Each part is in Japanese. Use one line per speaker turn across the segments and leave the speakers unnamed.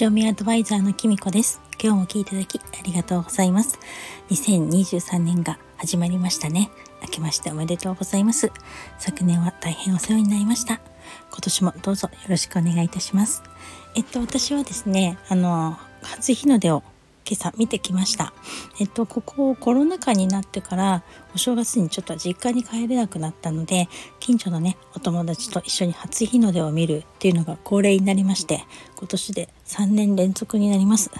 塩見アドバイザーのきみこです。今日も聞いていただきありがとうございます。2023年が始まりましたね。明けましておめでとうございます。昨年は大変お世話になりました。今年もどうぞよろしくお願いいたします。えっと私はですねあの初日の出を今朝見てきました。えっと、ここコロナ禍になってからお正月にちょっと実家に帰れなくなったので、近所のね、お友達と一緒に初日の出を見るっていうのが恒例になりまして、今年で3年連続になります。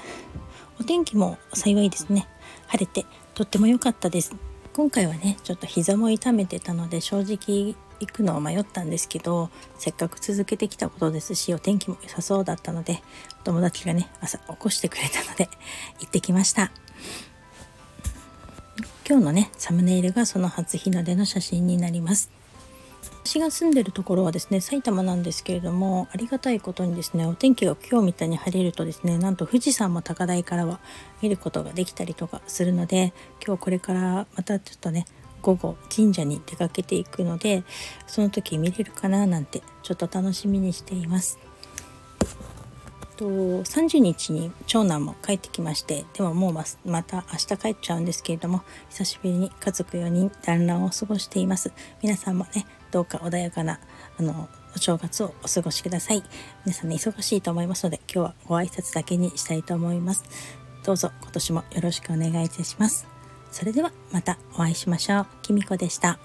お天気も幸いですね。晴れてとっても良かったです。今回はね、ちょっと膝も痛めてたので正直行くのを迷ったんですけどせっかく続けてきたことですしお天気も良さそうだったのでお友達がね朝起こしてくれたので 行ってきました。今日のねサムネイルがその初日の出の写真になります。私が住んでるところはですね埼玉なんですけれどもありがたいことにですねお天気が今日みたいに晴れるとですねなんと富士山も高台からは見ることができたりとかするので今日これからまたちょっとね午後神社に出かけていくのでその時見れるかななんてちょっと楽しみにしています。と30日に長男も帰ってきましてでももうままた明日帰っちゃうんですけれども久しぶりに家族4人団らんを過ごしています皆さんもねどうか穏やかなあのお正月をお過ごしください皆さんね忙しいと思いますので今日はご挨拶だけにしたいと思いますどうぞ今年もよろしくお願いいたしますそれではまたお会いしましょう。きみこでした。